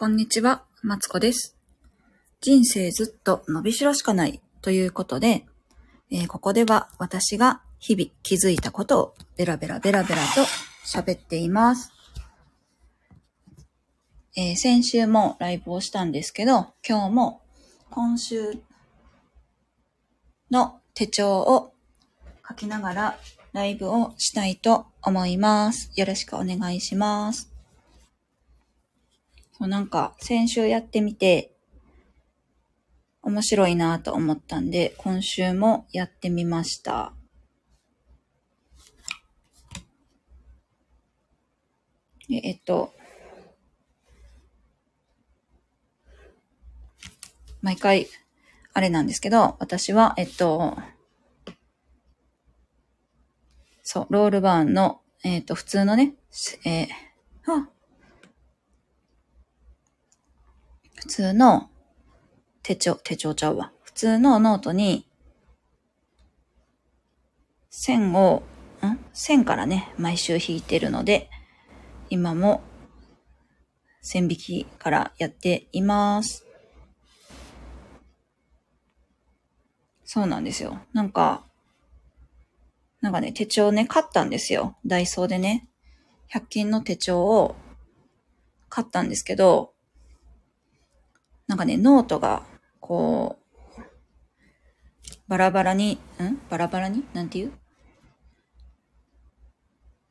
こんにちは、マツコです。人生ずっと伸びしろしかないということで、えーここでは私が日々気づいたことをベラベラベラベラと喋っています。えー先週もライブをしたんですけど、今日も今週の手帳を書きながらライブをしたいと思います。よろしくお願いします。そうなんか先週やってみて面白いなと思ったんで、今週もやってみました。えっと、毎回、あれなんですけど、私は、えっと、そう、ロールバーンの、えっと、普通のね、えーあ普通の手帳、手帳ちゃうわ。普通のノートに、線を、ん？線からね、毎週引いてるので、今も線引きからやっています。そうなんですよ。なんか、なんかね、手帳ね、買ったんですよ。ダイソーでね。100均の手帳を買ったんですけど、なんかね、ノートが、こう、バラバラに、ん？バラバラに？なんていう？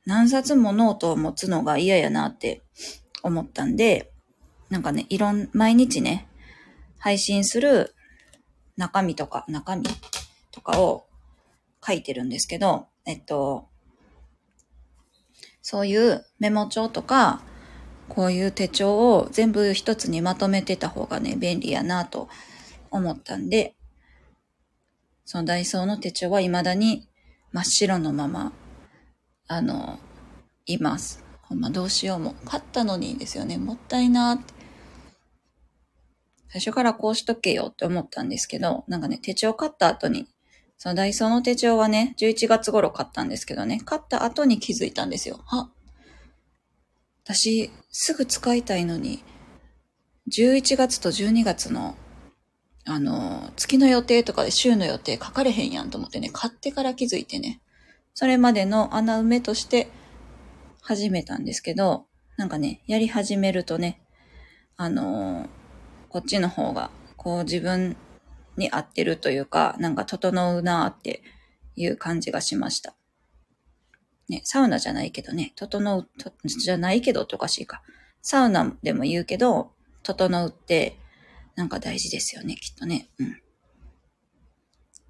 何冊もノートを持つのが嫌やなって思ったんで、なんかね、いろん、毎日ね、配信する中身とか、中身とかを書いてるんですけど、えっと、そういうメモ帳とか、こういう手帳を全部一つにまとめてた方がね、便利やなと思ったんで、そのダイソーの手帳は未だに真っ白のまま、あの、います。ほんまどうしようも。買ったのにですよね。もったいなって。最初からこうしとけよって思ったんですけど、なんかね、手帳買った後に、そのダイソーの手帳はね、11月頃買ったんですけどね、買った後に気づいたんですよ。あ、私、すぐ使いたいのに、11月と12月の、あの、月の予定とかで週の予定書かれへんやんと思ってね、買ってから気づいてね、それまでの穴埋めとして始めたんですけど、なんかね、やり始めるとね、あのこっちの方が、こう自分に合ってるというか、なんか整うなーっていう感じがしました。ね、サウナじゃないけどね、整う、とじゃないけどっておかしいか。サウナでも言うけど、整うって、なんか大事ですよね、きっとね。うん。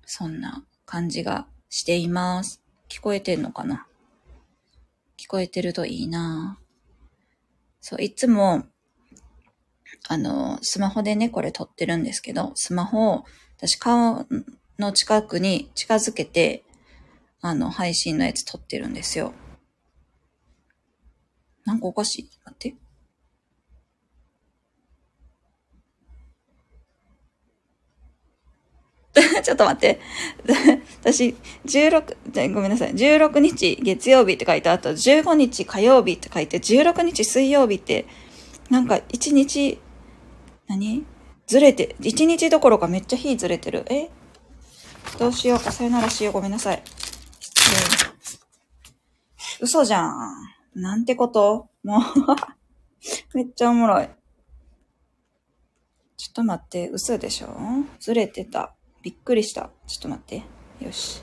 そんな感じがしています。聞こえてんのかな？聞こえてるといいなそう、いつも、あの、スマホでね、これ撮ってるんですけど、スマホを私顔の近くに近づけて、あの、配信のやつ撮ってるんですよ。なんかおかしい。待って。ちょっと待って。私、16、ごめんなさい。16日月曜日って書いて、あと15日火曜日って書いて、16日水曜日って、なんか1日、何？ずれて、1日どころかめっちゃ日ずれてる。え？どうしようか。さよならしよう。ごめんなさい。嘘じゃん。なんてこと？もう、めっちゃおもろい。ちょっと待って。嘘でしょ？ずれてた。びっくりした。ちょっと待って。よし。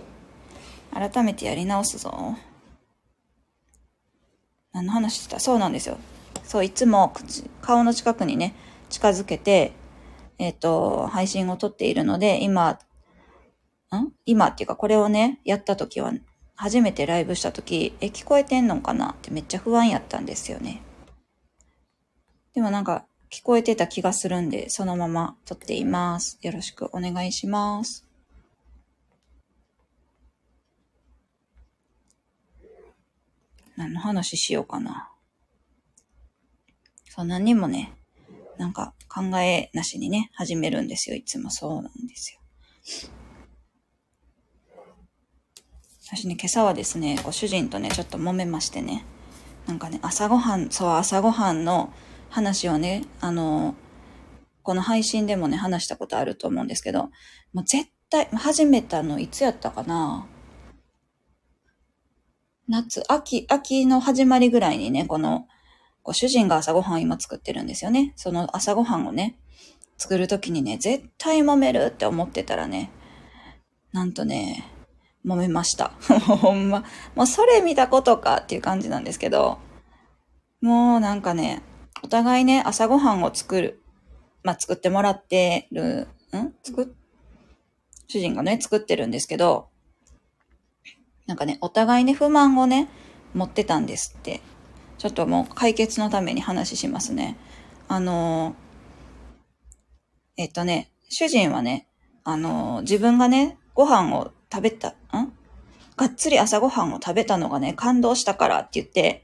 改めてやり直すぞ。何の話してた？そうなんですよ。そう、いつも口顔の近くにね、近づけて、えっ、と、配信を撮っているので、今、ん？今っていうか、これをね、やった時は、初めてライブした時、え、聞こえてんのかなってめっちゃ不安やったんですよね。でもなんか、聞こえてた気がするんで、そのまま撮っています。よろしくお願いします。何の話しようかな。そう、何にもね、なんか考えなしにね、始めるんですよ。いつもそうなんですよ。私ね、今朝はですね、ご主人とね、ちょっと揉めましてね。なんかね、朝ごはん、そう、朝ごはんの話をね、あの、この配信でもね、話したことあると思うんですけど、もう絶対、始めたのいつやったかな夏、秋、秋の始まりぐらいにね、この、ご主人が朝ごはん今作ってるんですよね。その朝ごはんをね、作るときにね、絶対揉めるって思ってたらね、なんとね、揉めました。ほんま。もうそれ見たことかっていう感じなんですけど、もうなんかね、お互いね、朝ごはんを作る。まあ、作ってもらってる、ん？作っ、主人がね、作ってるんですけど、なんかね、お互いね、不満をね、持ってたんですって。ちょっともう解決のために話しますね。あのえっとね、主人はね、あの自分がね、ご飯を食べた、ん？がっつり朝ごはんを食べたのがね、感動したからって言って、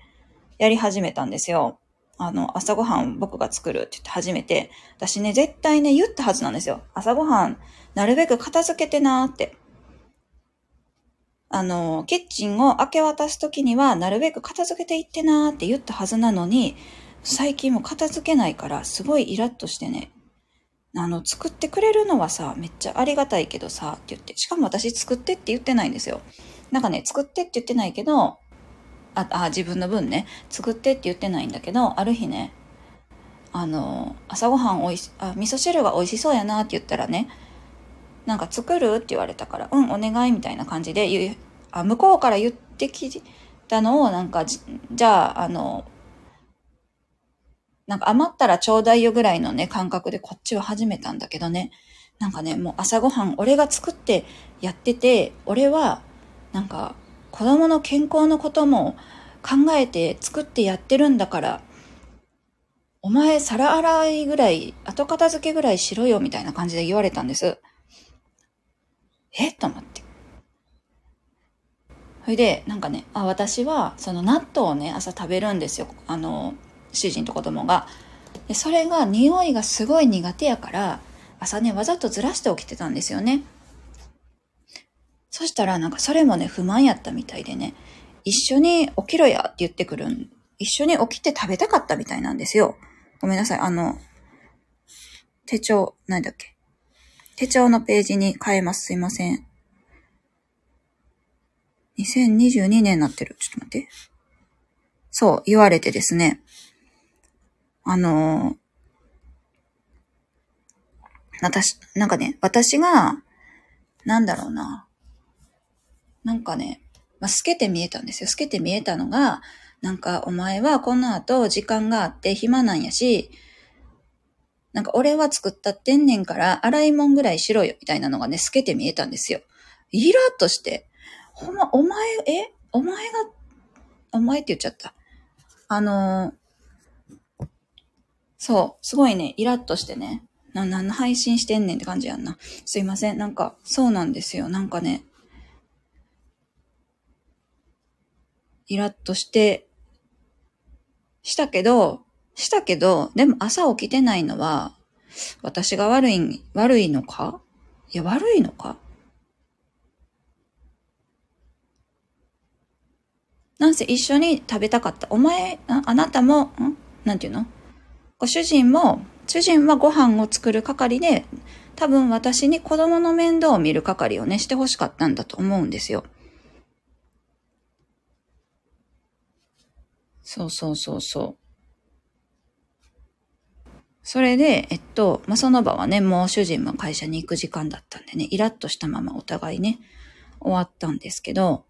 やり始めたんですよ。あの、朝ごはん僕が作るって言って始めて、私ね、絶対ね、言ったはずなんですよ。朝ごはん、なるべく片付けてなーって。あの、キッチンを明け渡すときには、なるべく片付けていってなーって言ったはずなのに、最近も片付けないから、すごいイラッとしてね、あの、作ってくれるのはさ、めっちゃありがたいけどさ、って言って、しかも私作ってって言ってないんですよ。なんかね、作ってって言ってないけど、あ、あ、自分の分ね、作ってって言ってないんだけど、ある日ね、あの、朝ごはんおいし、あ、味噌汁が美味しそうやなって言ったらね、なんか作るって言われたから、うん、お願いみたいな感じで言う、あ、向こうから言ってきたのを、なんか、じゃあ、あの、なんか余ったらちょうだいよぐらいのね、感覚でこっちは始めたんだけどね、なんかね、もう朝ごはん俺が作ってやってて、俺は、なんか、子供の健康のことも考えて作ってやってるんだから、お前皿洗いぐらい、後片付けぐらいしろよみたいな感じで言われたんです。えと思って。それで、なんかね、あ、私は、その納豆をね、朝食べるんですよ。あの、主人と子供が。で、それが匂いがすごい苦手やから、朝ね、わざとずらして起きてたんですよね。そしたらなんかそれもね、不満やったみたいでね、一緒に起きろやって言ってくるん、一緒に起きて食べたかったみたいなんですよ。ごめんなさい、あの、手帳、なんだっけ。手帳のページに変えます。すいません。2022年になってる。ちょっと待って。そう、言われてですね。あの私、なんかね、私が、なんだろうな。なんかね、まあ、透けて見えたんですよ。透けて見えたのが、なんか、お前はこの後時間があって暇なんやし、なんか俺は作ったってんねんから洗い物ぐらいしろよ、みたいなのがね、透けて見えたんですよ。イラッとして、ほんま、お前、え？お前が、お前って言っちゃった。あの、そう、すごいね、イラッとしてね、な、何の配信してんねんって感じやんな。すいません。なんか、そうなんですよ。なんかね、イラッとして、したけど、したけど、でも朝起きてないのは、私が悪い、悪いのか？いや、悪いのか？なんせ一緒に食べたかった。お前、ああなたも、ん？なんていうの？ご主人も、主人はご飯を作る係で、多分私に子供の面倒を見る係をね、して欲しかったんだと思うんですよ。そうそうそうそう。それで、えっと、まあ、その場はね、もう主人も会社に行く時間だったんでね、イラッとしたままお互いね、終わったんですけど、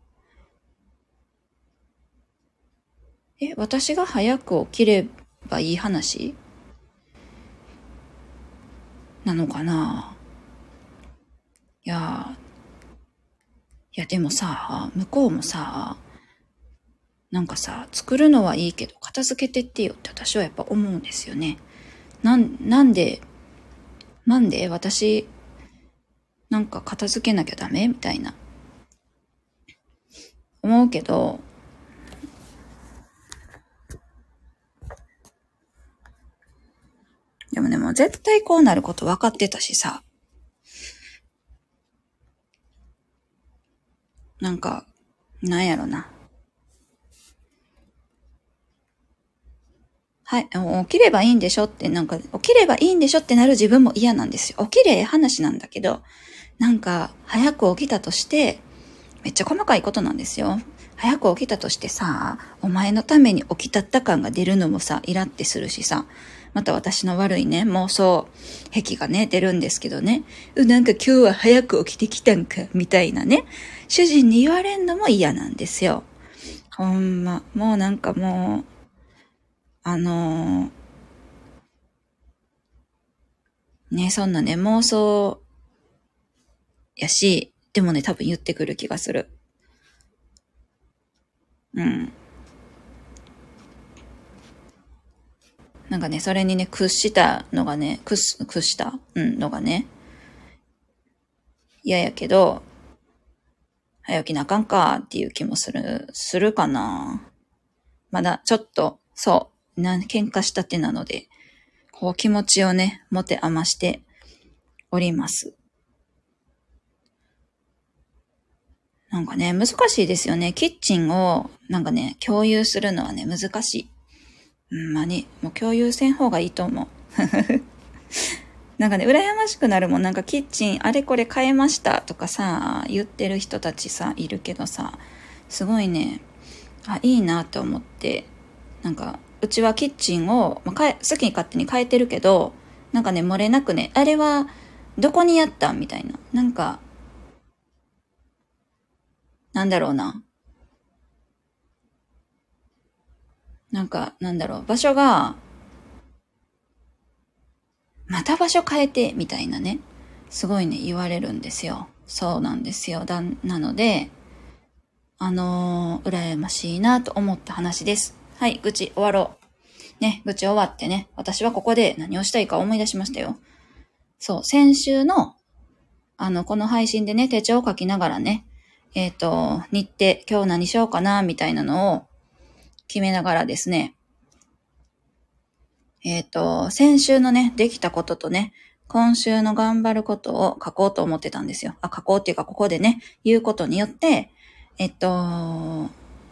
え、私が早く起きればいい話？なのかな？いや、いやでもさ、向こうもさ、なんかさ、作るのはいいけど、片付けてってよって私はやっぱ思うんですよね。なん、なんで、なんで私、なんか片付けなきゃダメ？みたいな。思うけど、でもね、もう絶対こうなること分かってたしさ。なんか、なんやろな。はい、起きればいいんでしょって、なんか、起きればいいんでしょってなる自分も嫌なんですよ。起きれえ話なんだけど、なんか、早く起きたとして、めっちゃ細かいことなんですよ。早く起きたとしてさ、お前のために起きたった感が出るのもさ、イラってするしさ、また私の悪いね、妄想、癖がね、出るんですけどね。う、なんか今日は早く起きてきたんか、みたいなね。主人に言われんのも嫌なんですよ。ほんま、もうなんかもう、あのー、ね、そんなね、妄想やし、でもね、多分言ってくる気がする。うん。なんかね、それにね、屈したのがね、屈、屈した？うん、のがね、嫌やけど、早起きなあかんかっていう気もする、するかな。まだちょっと、そう、な、喧嘩したてなので、こう気持ちをね、持て余しております。なんかね、難しいですよね。キッチンを、なんかね、共有するのはね、難しい。うん、まに、もう共有せん方がいいと思う。なんかね、羨ましくなるもん。なんかキッチン、あれこれ変えましたとかさ、言ってる人たちさ、いるけどさ、すごいね、あ、いいなと思って、なんか、うちはキッチンを、まあ、好きに勝手に変えてるけど、なんかね、漏れなくね、あれは、どこにやったみたいな。なんか、なんだろうな。なんか、なんだろう、場所が、また場所変えて、みたいなね。すごいね、言われるんですよ。そうなんですよ。だ、なので、あのー、羨ましいなと思った話です。はい、愚痴終わろう。ね、愚痴終わってね、私はここで何をしたいか思い出しましたよ。そう、先週の、あの、この配信でね、手帳を書きながらね、えっ、ー、と、日程、今日何しようかな、みたいなのを決めながらですね、えっ、ー、と、先週のね、できたこととね、今週の頑張ることを書こうと思ってたんですよ。あ、書こうっていうか、ここでね、言うことによって、えっと、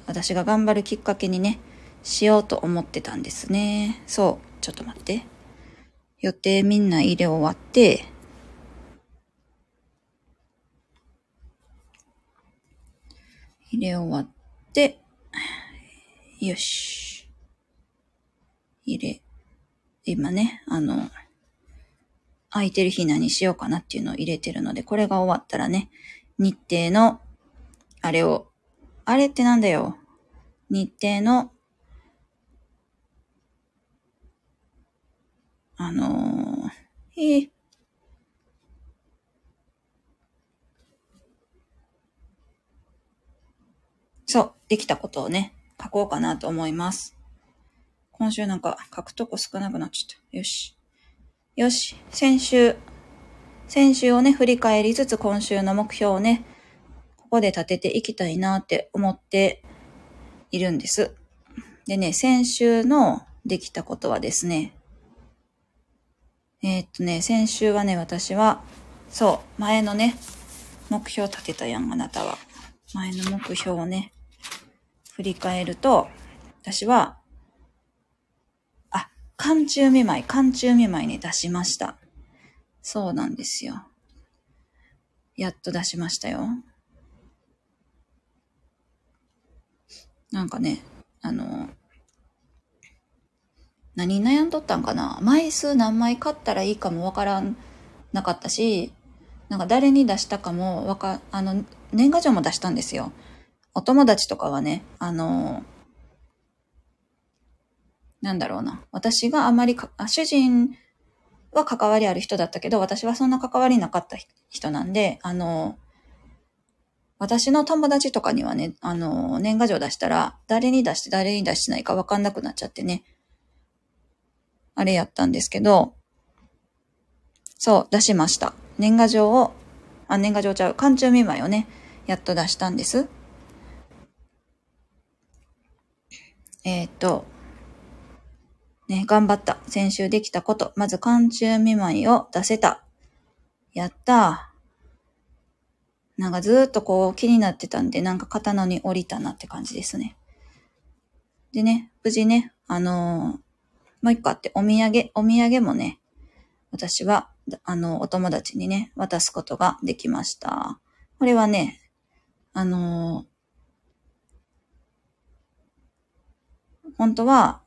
私が頑張るきっかけにね、しようと思ってたんですね。そう。ちょっと待って。予定みんな入れ終わって、入れ終わって、よし。入れ、今ね、あの、空いてる日何しようかなっていうのを入れてるので、これが終わったらね、日程の、あれを、あれってなんだよ。日程のあのー、えー、そう、できたことをね、書こうかなと思います。今週なんか書くとこ少なくなっちゃった。よし。よし、先週、先週をね、振り返りつつ今週の目標をね、ここで立てていきたいなって思っているんです。でね、先週のできたことはですね、えー、っとね、先週はね、私は、そう、前のね、目標立てたやん、あなたは。前の目標をね、振り返ると、私は、あ、寒中見舞い、寒中見舞いに出しました。そうなんですよ。やっと出しましたよ。なんかね、あの、何悩んどったんかな枚数何枚買ったらいいかもわからなかったし、なんか誰に出したかもわか、あの、年賀状も出したんですよ。お友達とかはね、あの、なんだろうな。私があまり、主人は関わりある人だったけど、私はそんな関わりなかった人なんで、あの、私の友達とかにはね、あの、年賀状出したら、誰に出して誰に出してないかわかんなくなっちゃってね。あれやったんですけど、そう、出しました。年賀状を、あ、年賀状ちゃう、寒中見舞いをね、やっと出したんです。えっ、ー、と、ね、頑張った。先週できたこと。まず、寒中見舞いを出せた。やったなんかずっとこう気になってたんで、なんか刀に降りたなって感じですね。でね、無事ね、あのーもう一個あって、お土産、お土産もね、私は、あの、お友達にね、渡すことができました。これはね、あの本当は、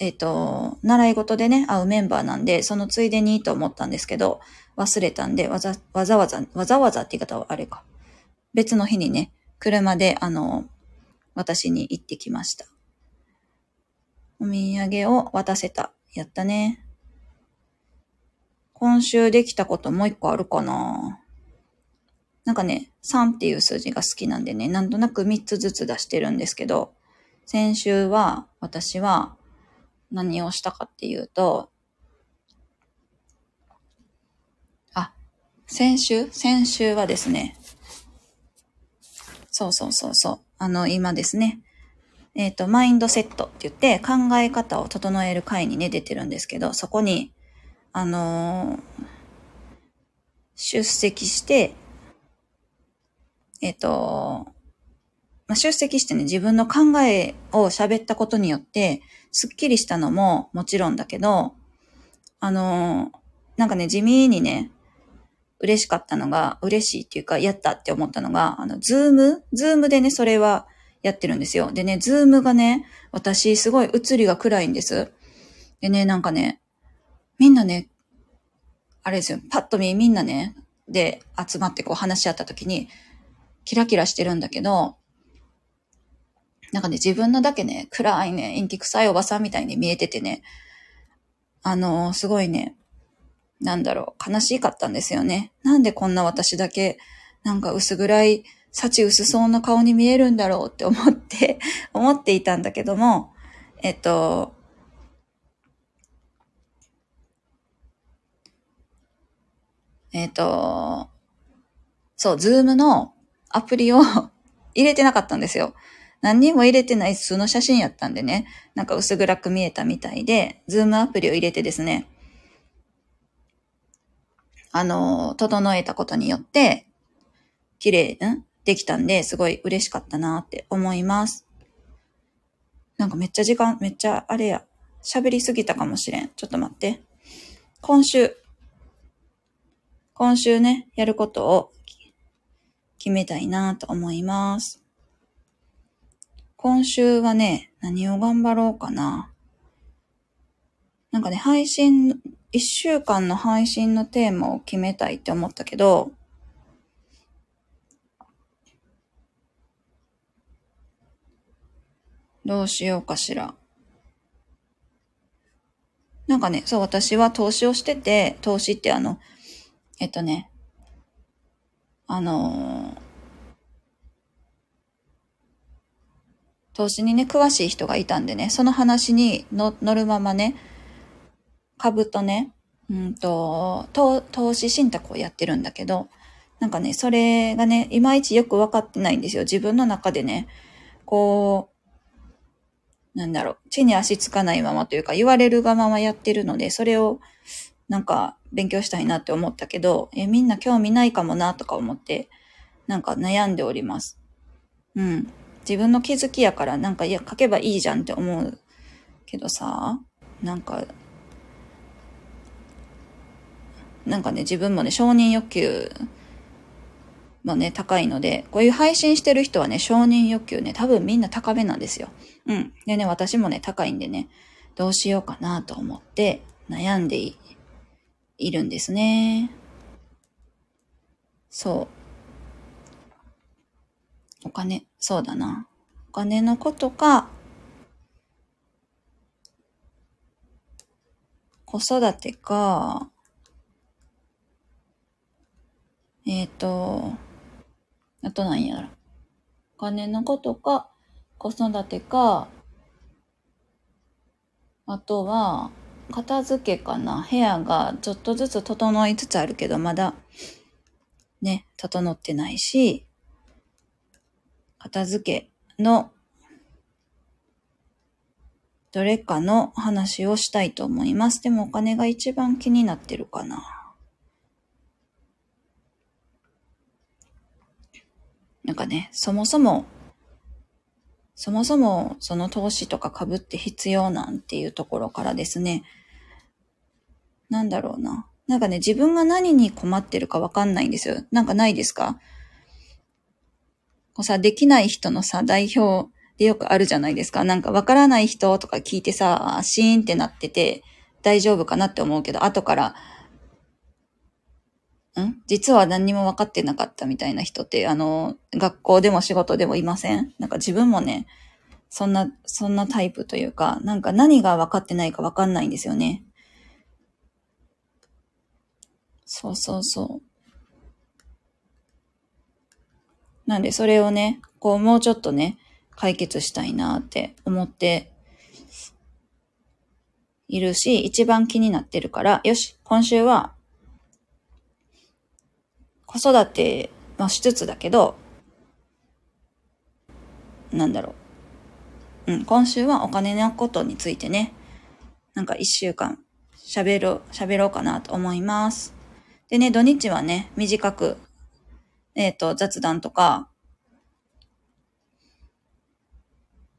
えっ、ー、と、習い事でね、会うメンバーなんで、そのついでにと思ったんですけど、忘れたんで、わざ、わざわざ、わざわざって言い方はあれか。別の日にね、車で、あの、私に行ってきました。お土産を渡せた。やったね。今週できたこともう一個あるかななんかね、3っていう数字が好きなんでね、なんとなく3つずつ出してるんですけど、先週は私は何をしたかっていうと、あ、先週？先週はですね、そうそうそうそう。あの、今ですね、えっ、ー、と、マインドセットって言って考え方を整える会にね、出てるんですけど、そこに、あのー、出席して、えっ、ー、と、まあ、出席してね、自分の考えを喋ったことによって、すっきりしたのももちろんだけど、あのなんかね、地味にね、嬉しかったのが、嬉しいっていうか、やったって思ったのが、あの、ズームズームでね、それはやってるんですよ。でね、ズームがね、私すごい映りが暗いんです。でね、なんかね、みんなね、あれですよ、パッと見みんなね、で集まってこう話し合った時に、キラキラしてるんだけど、なんかね、自分のだけね、暗いね、陰気臭いおばさんみたいに見えててね、あの、すごいね、なんだろう、悲しかったんですよね。なんでこんな私だけ、なんか薄暗い、幸薄そうな顔に見えるんだろうって思って 思っていたんだけども、えっと、えっと、そう、ズームのアプリを 入れてなかったんですよ。何にも入れてない普通の写真やったんでね、なんか薄暗く見えたみたいで、ズームアプリを入れてですね、あの、整えたことによって、綺麗、ん？できたんで、すごい嬉しかったなって思います。なんかめっちゃ時間、めっちゃあれや、喋りすぎたかもしれん。ちょっと待って。今週、今週ね、やることを決めたいなと思います。今週はね、何を頑張ろうかな。なんかね、配信、一週間の配信のテーマを決めたいって思ったけど、どうしようかしら。なんかね、そう、私は投資をしてて、投資ってあの、えっとね、あのー投資にね、詳しい人がいたんでね、その話に乗るままね、株とね、うんと、投資信託をやってるんだけど、なんかね、それがね、いまいちよくわかってないんですよ。自分の中でね、こう、なんだろう、地に足つかないままというか、言われるがままやってるので、それを、なんか、勉強したいなって思ったけど、え、みんな興味ないかもな、とか思って、なんか悩んでおります。うん。自分の気づきやからなんかいや書けばいいじゃんって思うけどさ、なんか、なんかね、自分もね、承認欲求もね、高いので、こういう配信してる人はね、承認欲求ね、多分みんな高めなんですよ。うん。でね、私もね、高いんでね、どうしようかなと思って悩んでいるんですね。そう。お金、そうだな。お金のことか、子育てか、えっ、ー、と、あと何やろ。お金のことか、子育てか、あとは、片付けかな。部屋がちょっとずつ整いつつあるけど、まだ、ね、整ってないし、片付けのどれかの話をしたいと思います。でもお金が一番気になってるかな。なんかね、そもそも、そもそもその投資とか株って必要なんていうところからですね、なんだろうな。なんかね、自分が何に困ってるかわかんないんですよ。なんかないですか？こうさ、できない人のさ、代表でよくあるじゃないですか。なんかわからない人とか聞いてさ、シーンってなってて、大丈夫かなって思うけど、後から、ん？実は何にも分かってなかったみたいな人って、あの、学校でも仕事でもいません？なんか自分もね、そんな、そんなタイプというか、なんか何が分かってないか分かんないんですよね。そうそうそう。なんでそれをね、こうもうちょっとね、解決したいなって思っているし、一番気になってるから、よし、今週は子育てもしつつだけど、なんだろう。うん、今週はお金のことについてね、なんか一週間喋ろう、喋ろうかなと思います。でね、土日はね、短く、えっ、ー、と、雑談とか、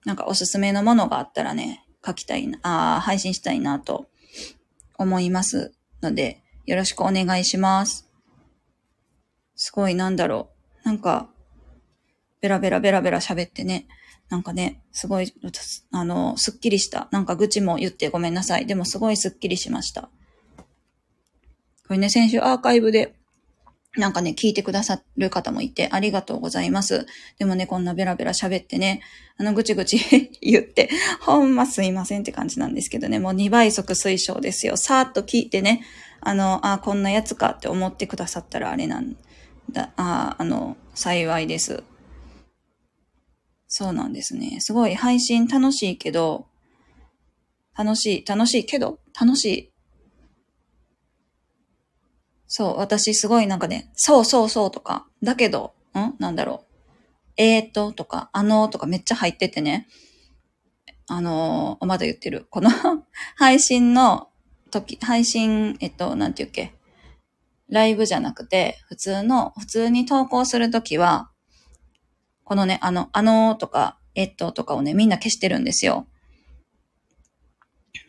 なんかおすすめのものがあったらね、書きたいな、あ配信したいなと思いますので、よろしくお願いします。すごいなんだろう。なんか、ベラベラベラベラ喋ってね。なんかね、すごい、あの、すっきりした。なんか愚痴も言ってごめんなさい。でもすごいすっきりしました。これね、先週アーカイブで、なんかね、聞いてくださる方もいて、ありがとうございます。でもね、こんなベラベラ喋ってね、あの、ぐちぐち 言って、ほんますいませんって感じなんですけどね、もう2倍速推奨ですよ。さーっと聞いてね、あの、あ、こんなやつかって思ってくださったらあれなんだ、あ、あの、幸いです。そうなんですね。すごい配信楽しいけど、楽しい、楽しいけど、楽しい。そう、私すごいなんかね、そうそうそうとか、だけど、ん？なんだろう。えーととか、あのーとかめっちゃ入っててね。あのー、まだ言ってる。この 配信の時、配信、えっと、なんて言うっけ？ライブじゃなくて、普通の、普通に投稿するときは、このね、あの、あのーとか、えっととかをね、みんな消してるんですよ。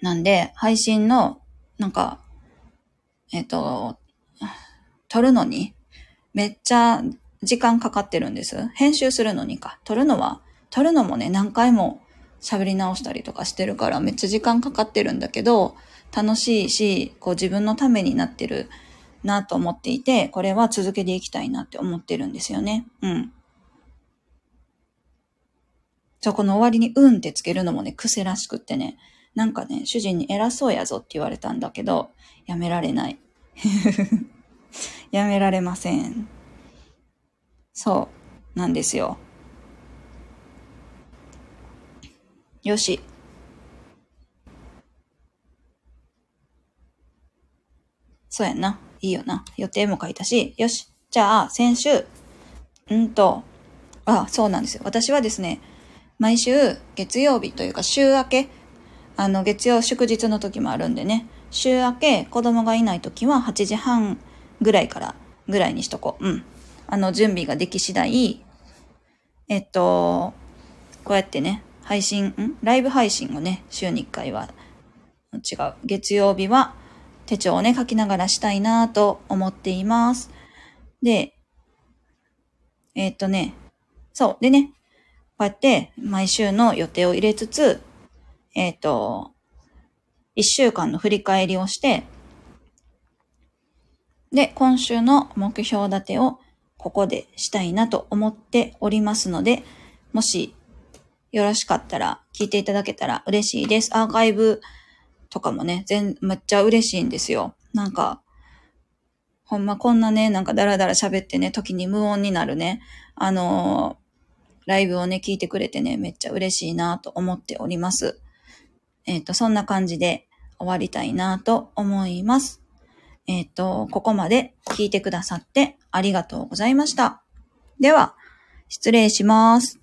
なんで、配信の、なんか、えっと、撮るのに、めっちゃ時間かかってるんです。編集するのにか。撮るのは、撮るのもね、何回も喋り直したりとかしてるから、めっちゃ時間かかってるんだけど、楽しいし、こう自分のためになってるなと思っていて、これは続けていきたいなって思ってるんですよね。うん。じゃこの終わりにうんってつけるのもね、癖らしくってね、なんかね、主人に偉そうやぞって言われたんだけど、やめられない。やめられません。そう、なんですよ。よし。そうやな。いいよな。予定も書いたし、よし。じゃあ、先週、うんと、あ、そうなんですよ。私はですね、毎週月曜日というか週明け、あの月曜祝日の時もあるんでね、週明け子供がいない時は8時半ぐらいからぐらいにしとこう。うん。あの準備ができ次第、えっと、こうやってね、配信、ん？ライブ配信をね、週に1回は、違う。月曜日は手帳をね、書きながらしたいなと思っています。で、え、っとね、そう。でね、こうやって毎週の予定を入れつつ、え、っと、一週間の振り返りをして、で、今週の目標立てをここでしたいなと思っておりますので、もしよろしかったら聞いていただけたら嬉しいです。アーカイブとかもね、全、めっちゃ嬉しいんですよ。なんか、ほんまこんなね、なんかダラダラ喋ってね、時に無音になるね、あのー、ライブをね、聞いてくれてね、めっちゃ嬉しいなと思っております。えっ、ー、と、そんな感じで終わりたいなと思います。えっ、ー、と、ここまで聞いてくださってありがとうございました。では、失礼します。